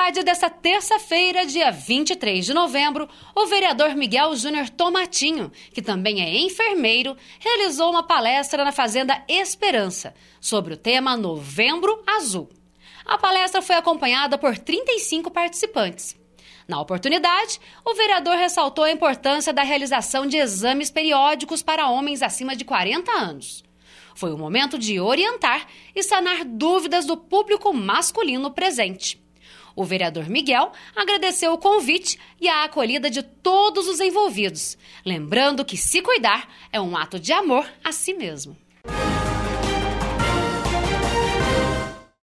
tarde desta terça-feira, dia 23 de novembro, o vereador Miguel Júnior Tomatinho, que também é enfermeiro, realizou uma palestra na Fazenda Esperança sobre o tema Novembro Azul. A palestra foi acompanhada por 35 participantes. Na oportunidade, o vereador ressaltou a importância da realização de exames periódicos para homens acima de 40 anos. Foi o momento de orientar e sanar dúvidas do público masculino presente. O vereador Miguel agradeceu o convite e a acolhida de todos os envolvidos, lembrando que se cuidar é um ato de amor a si mesmo.